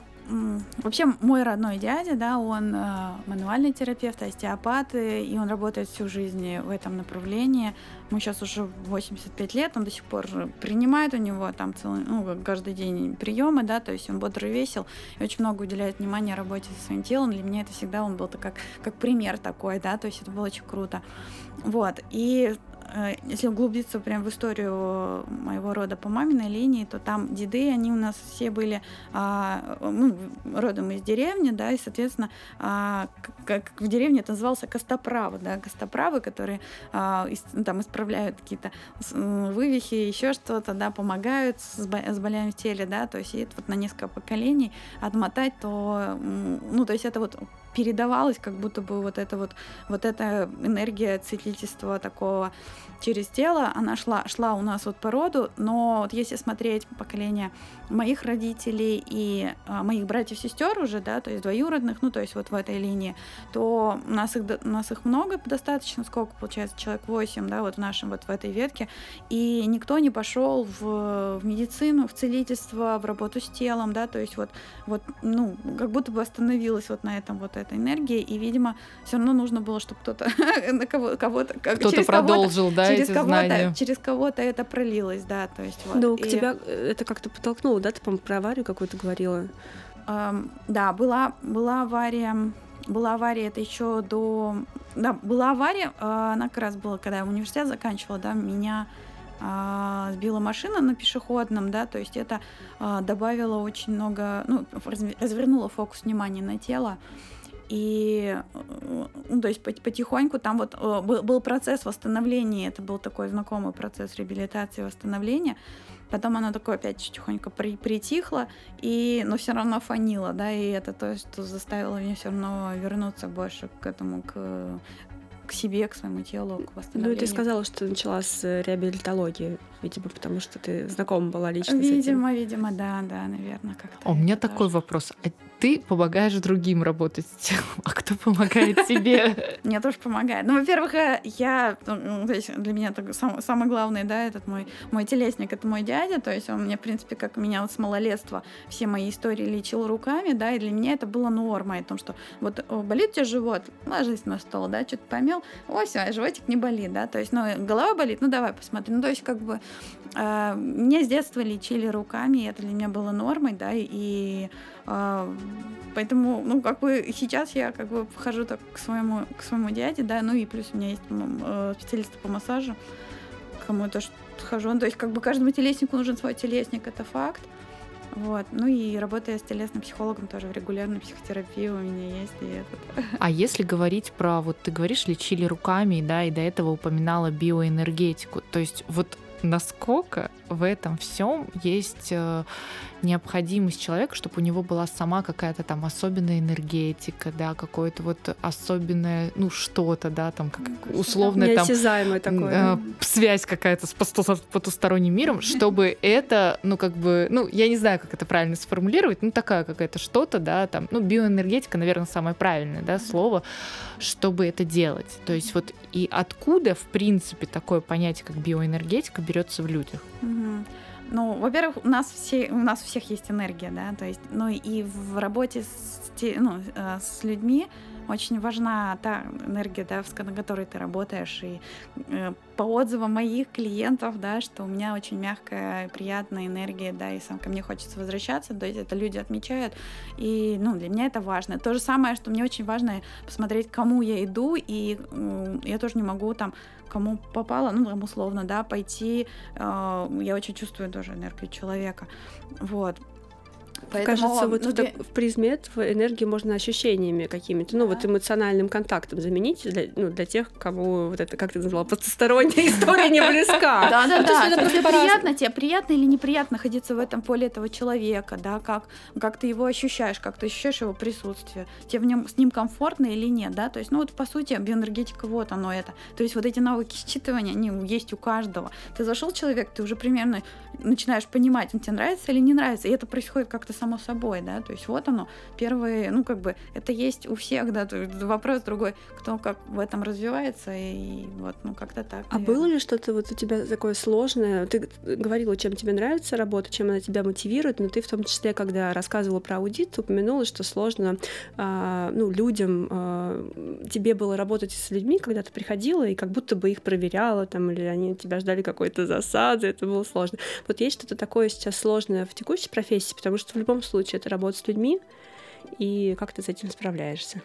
Вообще, мой родной дядя, да, он э, мануальный терапевт, остеопат, и он работает всю жизнь в этом направлении. Мы сейчас уже 85 лет, он до сих пор принимает у него там целый, ну, каждый день приемы, да, то есть он бодрый весел и очень много уделяет внимания работе со своим телом. Для меня это всегда он был как, как пример такой, да, то есть это было очень круто. Вот, и если углубиться прям в историю моего рода по маминой линии, то там деды, они у нас все были а, ну, родом из деревни, да, и, соответственно, а, как в деревне это назывался костоправы, да, костоправы, которые а, там исправляют какие-то вывихи, еще что-то, да, помогают с, с болями в теле, да, то есть это вот на несколько поколений отмотать, то, ну, то есть это вот передавалось, как будто бы вот эта вот, вот эта энергия целительства такого через тело, она шла, шла у нас вот по роду, но вот если смотреть поколение моих родителей и а, моих братьев и сестер уже, да, то есть двоюродных, ну, то есть вот в этой линии, то у нас их, у нас их много достаточно, сколько получается, человек 8, да, вот в нашем, вот в этой ветке, и никто не пошел в, в медицину, в целительство, в работу с телом, да, то есть вот, вот, ну, как будто бы остановилась вот на этом вот эта энергия, и, видимо, все равно нужно было, чтобы кто-то на кого, кого-то, кто-то продолжил, кого да, через эти кого-то, знания. через кого-то это пролилось, да, то есть вот. Ну, к тебя э, это как-то подтолкнуло, да, ты, по-моему, про аварию какую-то говорила? Эм, да, была, была авария, была авария, это еще до... Да, была авария, э, она как раз была, когда я университет заканчивала, да, меня э, сбила машина на пешеходном, да, то есть это э, добавило очень много, ну, развернуло фокус внимания на тело, и, ну, то есть потихоньку там вот э, был, процесс восстановления, это был такой знакомый процесс реабилитации, восстановления. Потом она такое опять тихонько при, притихла, и, но все равно фанила, да, и это то, что заставило меня все равно вернуться больше к этому, к к себе, к своему телу, к восстановлению. Ну, ты сказала, что начала с реабилитологии, видимо, потому что ты знакома была лично видимо, с этим. Видимо, видимо, да, да, наверное, как-то. А у меня такой тоже. вопрос. А ты помогаешь другим работать с телом, а кто помогает тебе? Мне тоже помогает. Ну, во-первых, э, я, ну, есть для меня самое главное, да, этот мой, мой телесник, это мой дядя, то есть он мне, в принципе, как меня вот с малолетства все мои истории лечил руками, да, и для меня это было нормой, о том, что вот болит у тебя живот, ложись на стол, да, что-то помел, о, все, животик не болит, да, то есть, ну, голова болит, ну, давай посмотрим, ну, то есть, как бы, э, меня с детства лечили руками, и это для меня было нормой, да, и а, поэтому, ну, как бы сейчас я как бы хожу так к своему, к своему дяде, да, ну и плюс у меня есть э, специалисты по массажу, кому это хожу. Ну, то есть как бы каждому телеснику нужен свой телесник, это факт. Вот. Ну и работая с телесным психологом тоже в регулярной психотерапии у меня есть. И этот. А если говорить про, вот ты говоришь, лечили руками, да, и до этого упоминала биоэнергетику, то есть вот насколько в этом всем есть э, необходимость человека, чтобы у него была сама какая-то там особенная энергетика, да, какое-то вот особенное, ну, что-то, да, там, как условно там... такое. Э, связь какая-то с потусторонним миром, чтобы это, ну, как бы, ну, я не знаю, как это правильно сформулировать, ну, такая какая-то что-то, да, там, ну, биоэнергетика, наверное, самое правильное, да, слово, чтобы это делать. То есть вот и откуда, в принципе, такое понятие, как биоэнергетика, берется в людях? Угу. Ну, во-первых, у нас все, у нас у всех есть энергия, да, то есть, ну и в работе с, ну, э, с людьми очень важна та энергия, да, на которой ты работаешь. И э, по отзывам моих клиентов, да, что у меня очень мягкая, приятная энергия, да, и сам ко мне хочется возвращаться, то есть это люди отмечают. И, ну, для меня это важно. То же самое, что мне очень важно посмотреть, кому я иду, и э, я тоже не могу там кому попало, ну, там, условно, да, пойти, э, я очень чувствую тоже энергию человека, вот, Поэтому, Кажется, вот ну, в, так, в призме этого энергии можно ощущениями какими-то, ну, да. вот эмоциональным контактом заменить для, ну, для тех, кому вот это, как ты назвала, потусторонняя история не близка. Да, да, да. Тебе приятно, тебе приятно или неприятно находиться в этом поле этого человека, да, как, как ты его ощущаешь, как ты ощущаешь его присутствие, тебе в нем, с ним комфортно или нет, да, то есть, ну, вот, по сути, биоэнергетика, вот оно это. То есть, вот эти навыки считывания, они есть у каждого. Ты зашел человек, ты уже примерно начинаешь понимать, он тебе нравится или не нравится, и это происходит как-то само собой, да, то есть вот оно, первые, ну, как бы, это есть у всех, да, то есть вопрос другой, кто как в этом развивается, и вот, ну, как-то так. А было ли что-то вот у тебя такое сложное? Ты говорила, чем тебе нравится работа, чем она тебя мотивирует, но ты в том числе, когда рассказывала про аудит, упомянула, что сложно, а, ну, людям, а, тебе было работать с людьми, когда ты приходила и как будто бы их проверяла, там, или они тебя ждали какой-то засады, это было сложно. Вот есть что-то такое сейчас сложное в текущей профессии, потому что в любом случае это работа с людьми, и как ты с этим справляешься?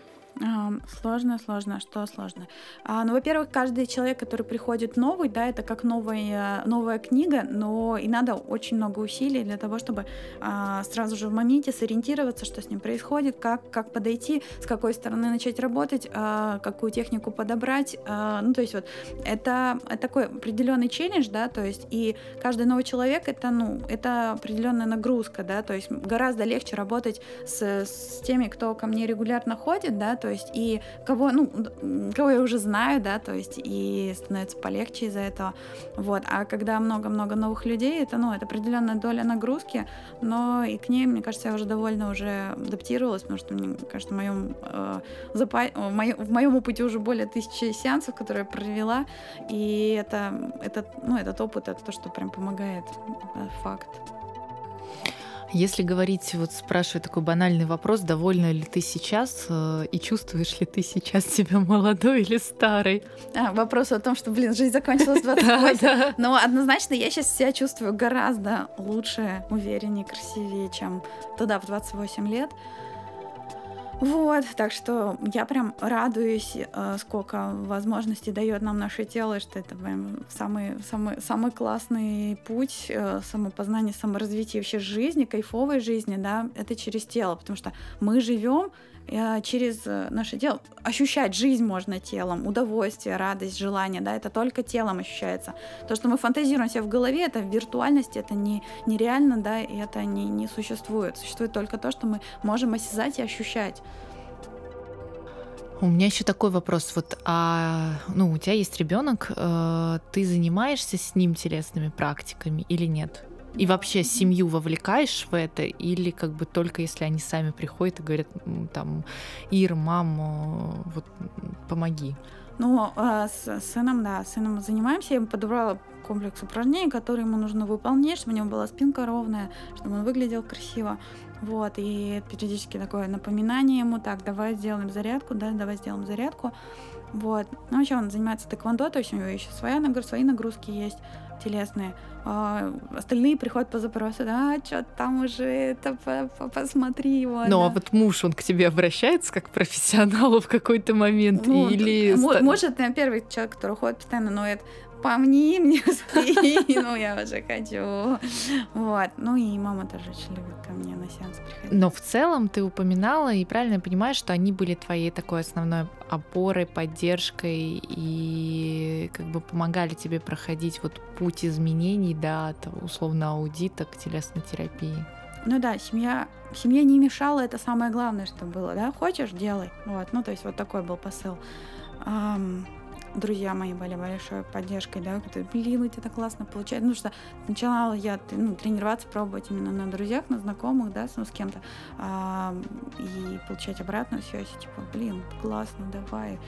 Сложно, сложно. Что сложно? А, ну, во-первых, каждый человек, который приходит новый, да, это как новая, новая книга, но и надо очень много усилий для того, чтобы а, сразу же в моменте сориентироваться, что с ним происходит, как, как подойти, с какой стороны начать работать, а, какую технику подобрать. А, ну, то есть вот это, это такой определенный челлендж, да, то есть и каждый новый человек это, ну, это определенная нагрузка, да, то есть гораздо легче работать с, с теми, кто ко мне регулярно ходит, да, то есть и кого, ну, кого я уже знаю, да, то есть и становится полегче из-за этого, вот, а когда много-много новых людей, это, ну, это определенная доля нагрузки, но и к ней, мне кажется, я уже довольно уже адаптировалась, потому что, мне кажется, в моем, э, запа... в моем, в моем опыте уже более тысячи сеансов, которые я провела, и это, это, ну, этот опыт, это то, что прям помогает, факт. Если говорить, вот спрашиваю такой банальный вопрос, довольна ли ты сейчас э, и чувствуешь ли ты сейчас себя молодой или старой? А, вопрос о том, что, блин, жизнь закончилась в 28. Но однозначно я сейчас себя чувствую гораздо лучше, увереннее, красивее, чем тогда в 28 лет. Вот, так что я прям радуюсь, э, сколько возможностей дает нам наше тело, что это прям самый, самый, самый классный путь э, самопознания, саморазвития вообще жизни, кайфовой жизни, да, это через тело, потому что мы живем через э, наше тело ощущать жизнь можно телом, удовольствие, радость, желание, да, это только телом ощущается. То, что мы фантазируем себе в голове, это в виртуальности, это не, нереально, да, и это не, не существует. Существует только то, что мы можем осязать и ощущать. У меня еще такой вопрос. Вот, а, ну, у тебя есть ребенок, э, ты занимаешься с ним телесными практиками или нет? И вообще семью вовлекаешь в это или как бы только если они сами приходят и говорят там Ир, мам, вот помоги? Ну, а, с сыном, да, с сыном занимаемся. Я ему подобрала комплекс упражнений, которые ему нужно выполнять, чтобы у него была спинка ровная, чтобы он выглядел красиво. Вот, и периодически такое напоминание ему, так, давай сделаем зарядку, да, давай сделаем зарядку. Вот. Ну, вообще он занимается тэквондо, то есть у него еще своя нагрузка, свои нагрузки есть телесные. А остальные приходят по запросу, да, что там уже это, по -по посмотри его. Ну, а да. а вот муж, он к тебе обращается как к профессионалу в какой-то момент? Ну, или... Может, первый человек, который ходит постоянно, но это помни мне спину, я уже хочу. Вот. Ну и мама тоже очень любит ко мне на сеанс приходить. Но в целом ты упоминала и правильно понимаешь, что они были твоей такой основной опорой, поддержкой и как бы помогали тебе проходить вот путь изменений, да, от условно аудита к телесной терапии. Ну да, семья, семья не мешала, это самое главное, что было, да, хочешь, делай, вот, ну то есть вот такой был посыл. Um, друзья мои были большой поддержкой, да, которые, блин, у тебя так классно получается. Ну что начала я ну, тренироваться, пробовать именно на друзьях, на знакомых, да, ну, с кем-то, а, и получать обратную связь, типа, блин, классно, давай,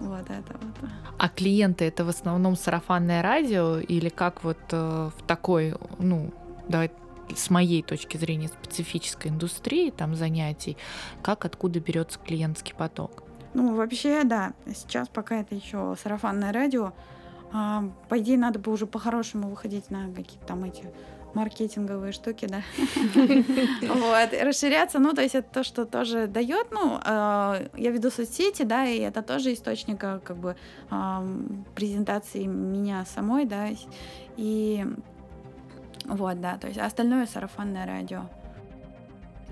вот это вот. А клиенты это в основном сарафанное радио или как вот э, в такой, ну, давай с моей точки зрения специфической индустрии там занятий, как откуда берется клиентский поток? Ну, вообще, да. Сейчас пока это еще сарафанное радио. А, по идее, надо бы уже по-хорошему выходить на какие-то там эти маркетинговые штуки, да. Вот, расширяться, ну, то есть это то, что тоже дает, ну, а, я веду соцсети, да, и это тоже источник как бы презентации меня самой, да, и вот, да, то есть остальное сарафанное радио.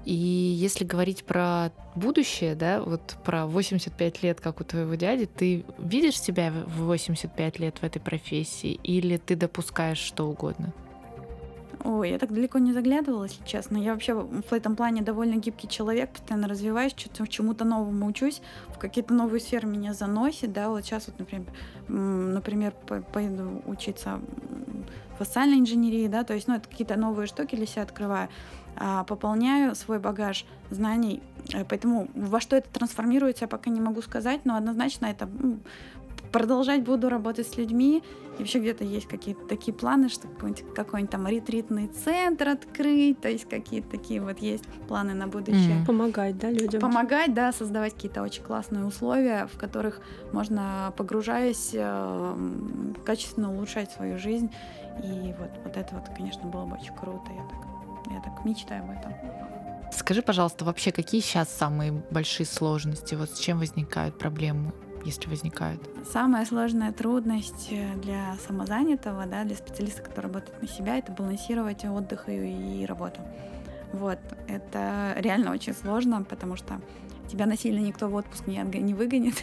И если говорить про будущее, да, вот про 85 лет, как у твоего дяди, ты видишь себя в 85 лет в этой профессии или ты допускаешь что угодно? Ой, я так далеко не заглядывала, если честно. Я вообще в этом плане довольно гибкий человек, постоянно развиваюсь, чему-то новому учусь, в какие-то новые сферы меня заносит, да, вот сейчас вот, например, например, поеду учиться в социальной инженерии, да, то есть, ну, это какие-то новые штуки для себя открываю. А, пополняю свой багаж знаний. Э, поэтому во что это трансформируется, я пока не могу сказать, но однозначно это продолжать буду работать с людьми. И вообще где-то есть какие-то такие планы, что какой-нибудь, какой-нибудь там ретритный центр открыть, то есть какие-то такие вот есть планы на будущее. Mm. Помогать, да, людям? Помогать, да, создавать какие-то очень классные условия, в которых можно, погружаясь, э, качественно улучшать свою жизнь. И вот, вот это вот, конечно, было бы очень круто. Я так я так мечтаю об этом. Скажи, пожалуйста, вообще какие сейчас самые большие сложности? Вот с чем возникают проблемы, если возникают? Самая сложная трудность э, для самозанятого, да, для специалиста, который работает на себя, это балансировать отдых и, и работу. Вот, это реально очень сложно, потому что тебя насильно никто в отпуск не, не выгонит.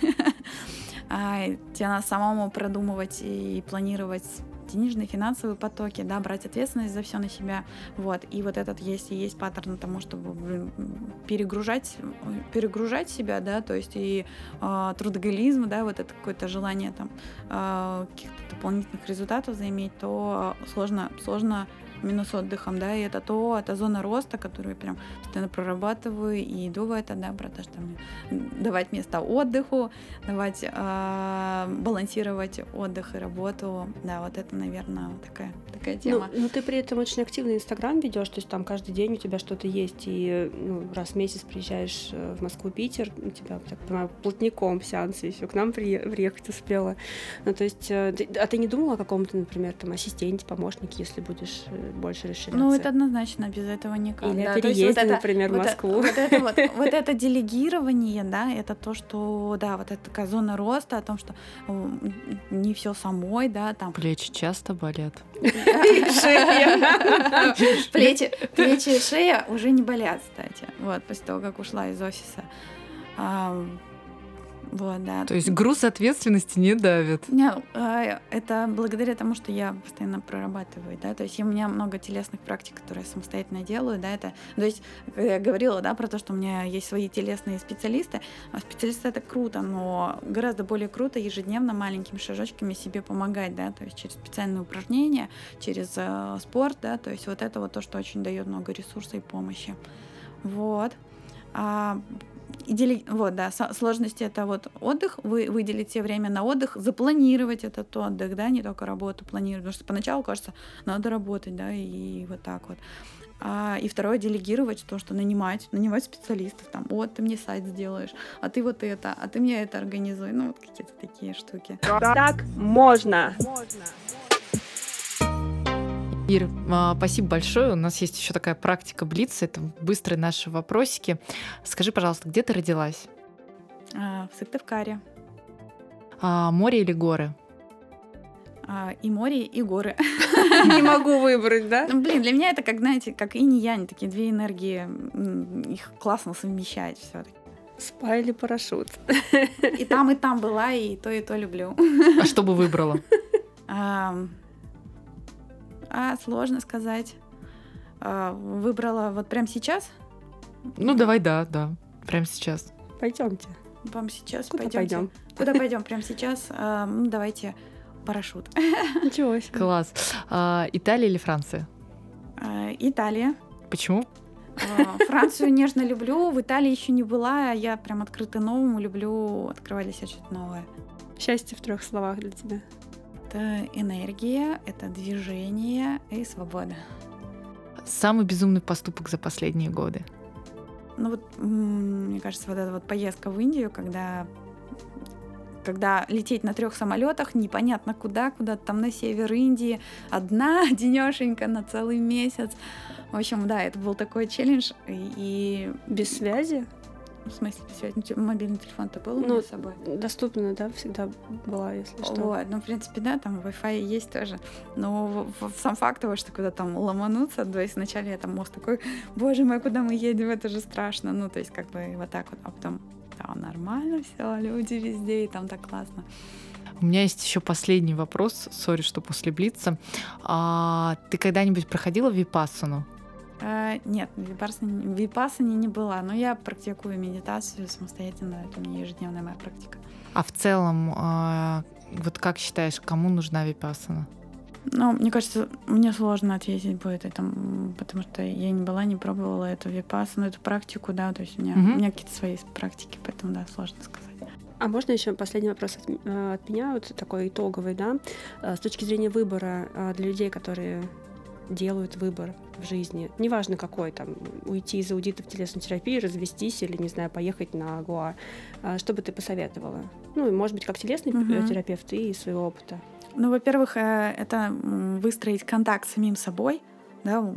а тебе надо самому продумывать и планировать денежные, финансовые потоки, да, брать ответственность за все на себя, вот, и вот этот есть и есть паттерн тому, чтобы перегружать, перегружать себя, да, то есть и э, трудоголизм, да, вот это какое-то желание там э, каких-то дополнительных результатов заиметь, то сложно, сложно именно с отдыхом, да, и это то, это зона роста, которую я прям постоянно прорабатываю и иду в это, да, про то, что мне давать место отдыху, давать э, балансировать отдых и работу, да, вот это, наверное, такая такая ну, тема. Ну, но ты при этом очень активный Инстаграм ведешь, то есть там каждый день у тебя что-то есть, и ну, раз в месяц приезжаешь э, в Москву, Питер, у тебя, так понимаю, плотником сеансы еще к нам приехать успела. Ну, то есть, э, а ты не думала о каком-то, например, там, ассистенте, помощнике, если будешь э, больше расширяться? Ну, это однозначно, без этого никак. Или да, переезде, вот это, например, в Москву. Вот, вот, это, вот, вот это делегирование, да, это то, что, да, вот это такая зона роста, о том, что не все самой, да, там. Плечи часто болят. Плечи, плечи и шея уже не болят, кстати. Вот, после того, как ушла из офиса. Вот, да. То есть груз ответственности не давит. Не, а, это благодаря тому, что я постоянно прорабатываю, да, то есть у меня много телесных практик, которые я самостоятельно делаю, да, это, то есть я говорила, да, про то, что у меня есть свои телесные специалисты, а специалисты это круто, но гораздо более круто ежедневно маленькими шажочками себе помогать, да, то есть через специальные упражнения, через э, спорт, да, то есть вот это вот то, что очень дает много ресурса и помощи. Вот. А дели... Вот, да, сложности это вот отдых, вы выделить себе время на отдых, запланировать этот отдых, да, не только работу планировать, потому что поначалу кажется, надо работать, да, и вот так вот. А, и второе, делегировать то, что нанимать, нанимать специалистов, там, вот, ты мне сайт сделаешь, а ты вот это, а ты мне это организуй, ну, вот какие-то такие штуки. Так можно. можно. Ир, а, спасибо большое. У нас есть еще такая практика Блица. Это быстрые наши вопросики. Скажи, пожалуйста, где ты родилась? А, в Сыктывкаре. А, море или горы? А, и море, и горы. Не могу выбрать, да? Ну, блин, для меня это как, знаете, как инь и янь, такие две энергии. Их классно совмещать все таки Спа или парашют? И там, и там была, и то, и то люблю. А что бы выбрала? А, сложно сказать. А, выбрала вот прямо сейчас? Ну, давай, да, да. Прямо сейчас. Пойдемте. Вам сейчас Куда пойдемте. пойдем? Куда пойдем прямо сейчас? А, ну, давайте парашют. Ничего себе. Класс. А, Италия или Франция? А, Италия. Почему? Францию нежно люблю, в Италии еще не была, я прям открыта новому, люблю открывать для себя что-то новое. Счастье в трех словах для тебя это энергия, это движение и свобода. Самый безумный поступок за последние годы? Ну вот, мне кажется, вот эта вот поездка в Индию, когда когда лететь на трех самолетах, непонятно куда, куда-то там на север Индии, одна денешенька на целый месяц. В общем, да, это был такой челлендж. И, и без связи? В смысле, связь? Ну, мобильный телефон-то был ну, с собой? Доступно, да, всегда была, если что. Вот, ну, в принципе, да, там Wi-Fi есть тоже. Но сам факт того, что куда там ломануться, то есть вначале я там мозг такой, боже мой, куда мы едем, это же страшно. Ну, то есть как бы вот так вот, а потом, да, нормально все, люди везде, и там так классно. У меня есть еще последний вопрос, сори, что после Блица. А, ты когда-нибудь проходила випассану? Э, нет, в випассане не была, но я практикую медитацию самостоятельно, это у меня ежедневная моя практика. А в целом, а, вот как считаешь, кому нужна випассана? Ну, мне кажется, мне сложно ответить будет это, потому что я не была, не пробовала эту випассану, эту практику, да, то есть у меня, угу. у меня какие-то свои практики, поэтому, да, сложно сказать. А можно еще последний вопрос от, э, от меня, вот такой итоговый, да, с точки зрения выбора для людей, которые делают выбор в жизни. Неважно какой, там, уйти из аудита в телесную терапию, развестись или, не знаю, поехать на Гуа. А, что бы ты посоветовала? Ну, и, может быть, как телесный угу. терапевт и из своего опыта. Ну, во-первых, э, это выстроить контакт с самим собой, да,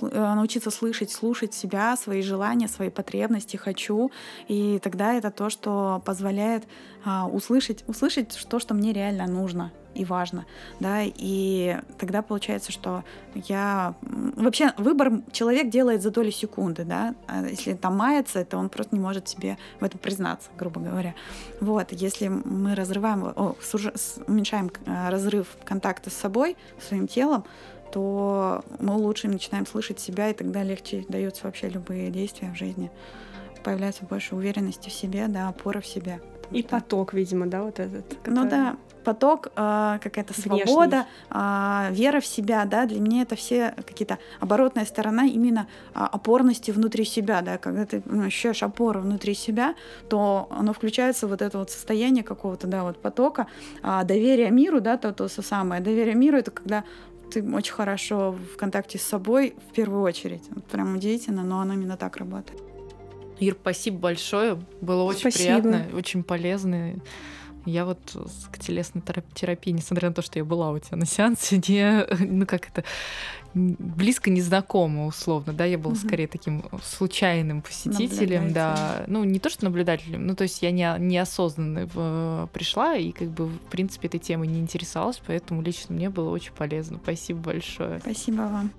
научиться слышать, слушать себя, свои желания, свои потребности, хочу. И тогда это то, что позволяет а, услышать, услышать то, что мне реально нужно и важно, да, и тогда получается, что я... Вообще выбор человек делает за доли секунды, да, а если там мается, то он просто не может себе в этом признаться, грубо говоря. Вот, если мы разрываем, о, уменьшаем э, разрыв контакта с собой, своим телом, то мы лучше начинаем слышать себя, и тогда легче даются вообще любые действия в жизни. Появляется больше уверенности в себе, да, опора в. Потому И что- поток, видимо, да, вот этот. ну который- да, поток, э, какая-то свобода, а, вера в себя, да, для меня это все какие-то оборотная сторона именно а, опорности внутри себя, да, когда ты ну, ощущаешь опору внутри себя, то оно включается вот это вот состояние какого-то, да, вот потока, а, доверия миру, да, то, то самое, доверие миру, это когда ты очень хорошо в контакте с собой в первую очередь. Прям удивительно, но оно именно так работает. Ир, спасибо большое. Было очень Спасибо. приятно, очень полезно. Я вот к телесной тера- терапии, несмотря на то, что я была у тебя на сеансе, не, ну как это, близко не знакома условно, да, я была Мгм. скорее таким посетителем, посетителем, да, ну не то, что наблюдателем, ну то есть я не, неосознанно в- пришла и как бы в принципе этой темой не интересовалась, поэтому лично мне было очень полезно. Спасибо большое. Спасибо вам.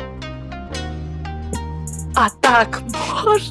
А так можно?